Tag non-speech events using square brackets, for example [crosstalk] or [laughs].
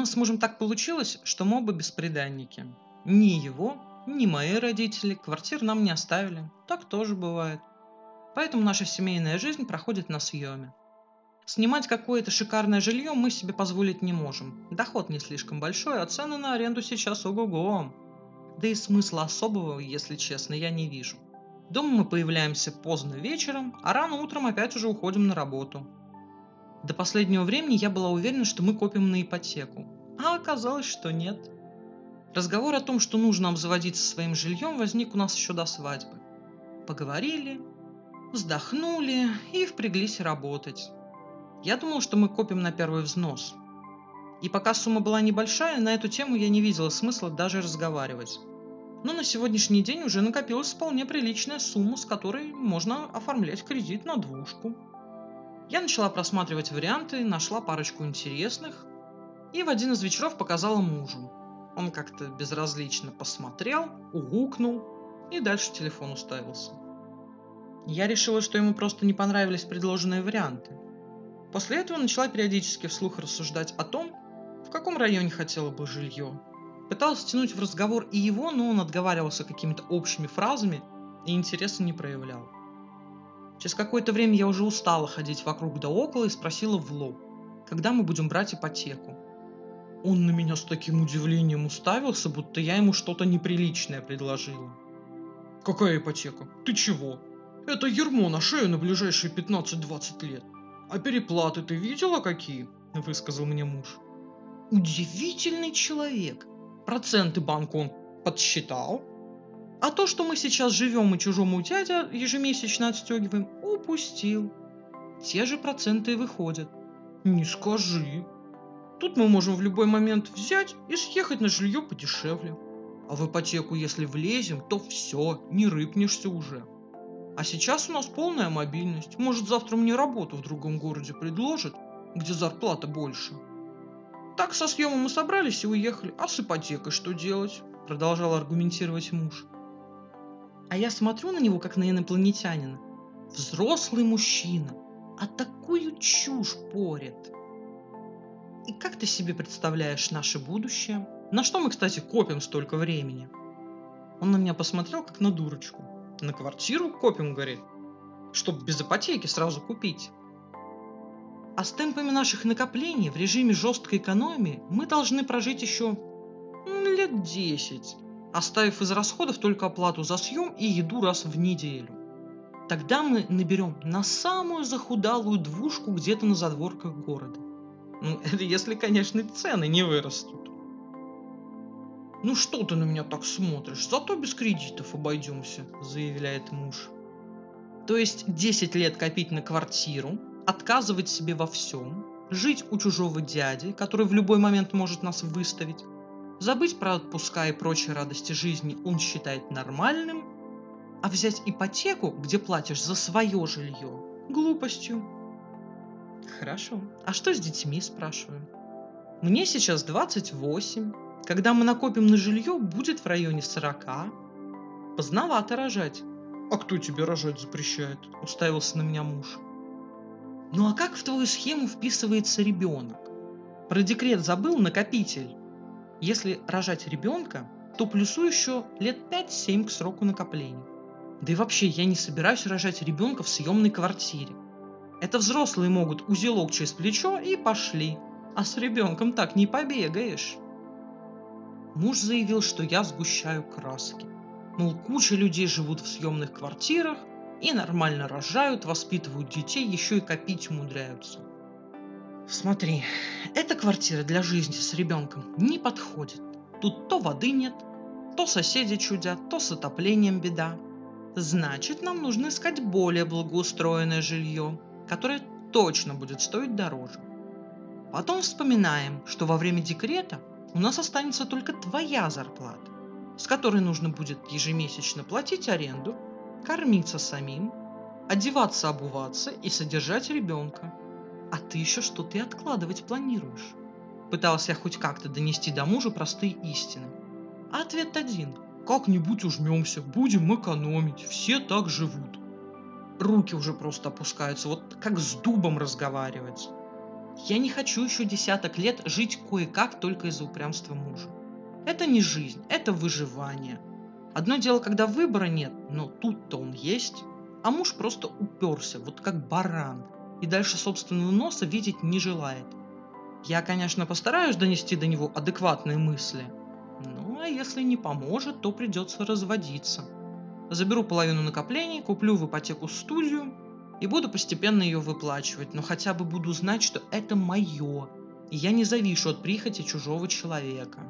нас с мужем так получилось, что мы оба бесприданники. Ни его, ни мои родители квартир нам не оставили. Так тоже бывает. Поэтому наша семейная жизнь проходит на съеме. Снимать какое-то шикарное жилье мы себе позволить не можем. Доход не слишком большой, а цены на аренду сейчас ого-го. Да и смысла особого, если честно, я не вижу. Дома мы появляемся поздно вечером, а рано утром опять уже уходим на работу. До последнего времени я была уверена, что мы копим на ипотеку. А оказалось, что нет. Разговор о том, что нужно обзаводиться своим жильем, возник у нас еще до свадьбы. Поговорили, вздохнули и впряглись работать. Я думал, что мы копим на первый взнос. И пока сумма была небольшая, на эту тему я не видела смысла даже разговаривать. Но на сегодняшний день уже накопилась вполне приличная сумма, с которой можно оформлять кредит на двушку. Я начала просматривать варианты, нашла парочку интересных и в один из вечеров показала мужу. Он как-то безразлично посмотрел, угукнул и дальше телефон уставился. Я решила, что ему просто не понравились предложенные варианты – После этого начала периодически вслух рассуждать о том, в каком районе хотела бы жилье. Пыталась тянуть в разговор и его, но он отговаривался какими-то общими фразами и интереса не проявлял. Через какое-то время я уже устала ходить вокруг да около и спросила в лоб, когда мы будем брать ипотеку. Он на меня с таким удивлением уставился, будто я ему что-то неприличное предложила. «Какая ипотека? Ты чего? Это ермо на шею на ближайшие 15-20 лет. «А переплаты ты видела какие?» – высказал мне муж. Удивительный человек. Проценты банк он подсчитал. А то, что мы сейчас живем и чужому дядя ежемесячно отстегиваем, упустил. Те же проценты выходят. Не скажи. Тут мы можем в любой момент взять и съехать на жилье подешевле. А в ипотеку, если влезем, то все, не рыпнешься уже. А сейчас у нас полная мобильность. Может, завтра мне работу в другом городе предложат, где зарплата больше. Так со съемом мы собрались и уехали. А с ипотекой что делать? Продолжал аргументировать муж. А я смотрю на него, как на инопланетянина. Взрослый мужчина, а такую чушь порит. И как ты себе представляешь наше будущее? На что мы, кстати, копим столько времени? Он на меня посмотрел, как на дурочку. На квартиру копим, говорит, чтобы без ипотеки сразу купить. А с темпами наших накоплений в режиме жесткой экономии мы должны прожить еще лет 10, оставив из расходов только оплату за съем и еду раз в неделю. Тогда мы наберем на самую захудалую двушку где-то на задворках города. Ну, [laughs] это если, конечно, цены не вырастут. «Ну что ты на меня так смотришь? Зато без кредитов обойдемся», – заявляет муж. То есть 10 лет копить на квартиру, отказывать себе во всем, жить у чужого дяди, который в любой момент может нас выставить, забыть про отпуска и прочие радости жизни он считает нормальным, а взять ипотеку, где платишь за свое жилье, глупостью. Хорошо. А что с детьми, спрашиваю? Мне сейчас 28, когда мы накопим на жилье, будет в районе 40. Поздновато рожать. А кто тебе рожать запрещает? Уставился на меня муж. Ну а как в твою схему вписывается ребенок? Про декрет забыл накопитель. Если рожать ребенка, то плюсу еще лет 5-7 к сроку накопления. Да и вообще, я не собираюсь рожать ребенка в съемной квартире. Это взрослые могут узелок через плечо и пошли. А с ребенком так не побегаешь. Муж заявил, что я сгущаю краски. Мол, куча людей живут в съемных квартирах и нормально рожают, воспитывают детей, еще и копить умудряются. Смотри, эта квартира для жизни с ребенком не подходит. Тут то воды нет, то соседи чудят, то с отоплением беда. Значит, нам нужно искать более благоустроенное жилье, которое точно будет стоить дороже. Потом вспоминаем, что во время декрета у нас останется только твоя зарплата, с которой нужно будет ежемесячно платить аренду, кормиться самим, одеваться, обуваться и содержать ребенка. А ты еще что-то и откладывать планируешь. Пытался я хоть как-то донести до мужа простые истины. А ответ один. Как-нибудь ужмемся, будем экономить, все так живут. Руки уже просто опускаются, вот как с дубом разговаривать. Я не хочу еще десяток лет жить кое-как только из-за упрямства мужа. Это не жизнь, это выживание. Одно дело, когда выбора нет, но тут-то он есть, а муж просто уперся, вот как баран, и дальше собственного носа видеть не желает. Я, конечно, постараюсь донести до него адекватные мысли, ну а если не поможет, то придется разводиться. Заберу половину накоплений, куплю в ипотеку студию и буду постепенно ее выплачивать, но хотя бы буду знать, что это мое, и я не завишу от прихоти чужого человека.